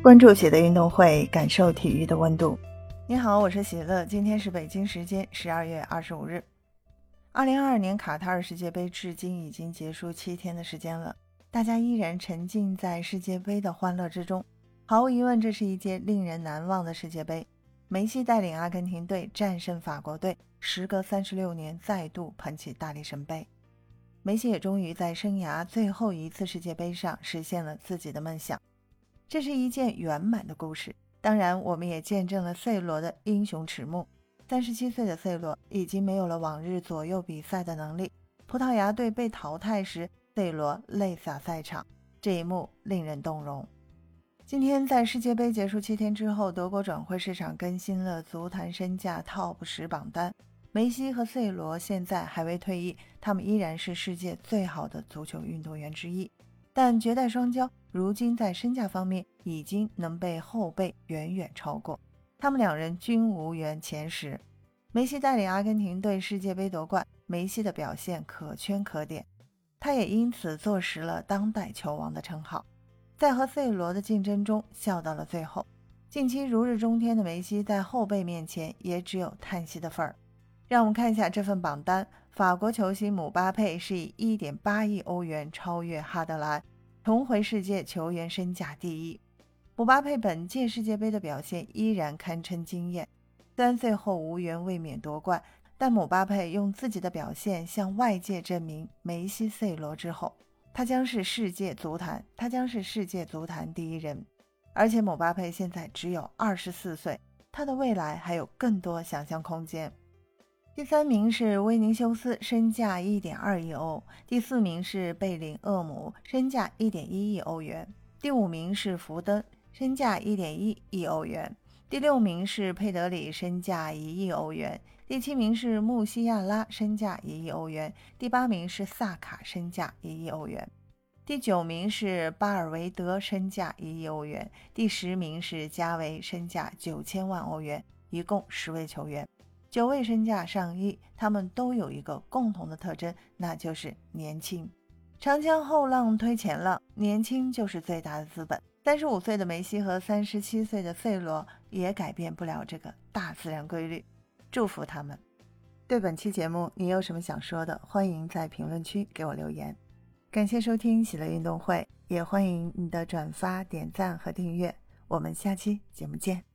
关注喜乐运动会，感受体育的温度。你好，我是喜乐，今天是北京时间十二月二十五日。二零二二年卡塔尔世界杯至今已经结束七天的时间了，大家依然沉浸在世界杯的欢乐之中。毫无疑问，这是一届令人难忘的世界杯。梅西带领阿根廷队战胜法国队，时隔三十六年再度捧起大力神杯。梅西也终于在生涯最后一次世界杯上实现了自己的梦想，这是一件圆满的故事。当然，我们也见证了 C 罗的英雄迟暮。三十七岁的 C 罗已经没有了往日左右比赛的能力。葡萄牙队被淘汰时，C 罗泪洒赛场，这一幕令人动容。今天在世界杯结束七天之后，德国转会市场更新了足坛身价 TOP 十榜单。梅西和 C 罗现在还未退役，他们依然是世界最好的足球运动员之一。但绝代双骄如今在身价方面已经能被后辈远远超过，他们两人均无缘前十。梅西带领阿根廷队世界杯夺冠，梅西的表现可圈可点，他也因此坐实了当代球王的称号。在和 C 罗的竞争中笑到了最后，近期如日中天的梅西在后辈面前也只有叹息的份儿。让我们看一下这份榜单。法国球星姆巴佩是以1.8亿欧元超越哈德兰，重回世界球员身价第一。姆巴佩本届世界杯的表现依然堪称惊艳，虽然最后无缘卫冕夺冠，但姆巴佩用自己的表现向外界证明，梅西、C 罗之后，他将是世界足坛，他将是世界足坛第一人。而且姆巴佩现在只有24岁，他的未来还有更多想象空间。第三名是威尼修斯，身价一点二亿欧；第四名是贝林厄姆，身价一点一亿欧元；第五名是福登，身价一点一亿欧元；第六名是佩德里，身价一亿欧元；第七名是穆西亚拉，身价一亿欧元；第八名是萨卡，身价一亿欧元；第九名是巴尔维德，身价一亿欧元；第十名是加维，身价九千万欧元。一共十位球员。九位身价上亿，他们都有一个共同的特征，那就是年轻。长江后浪推前浪，年轻就是最大的资本。三十五岁的梅西和三十七岁的 C 罗也改变不了这个大自然规律。祝福他们。对本期节目，你有什么想说的？欢迎在评论区给我留言。感谢收听喜乐运动会，也欢迎你的转发、点赞和订阅。我们下期节目见。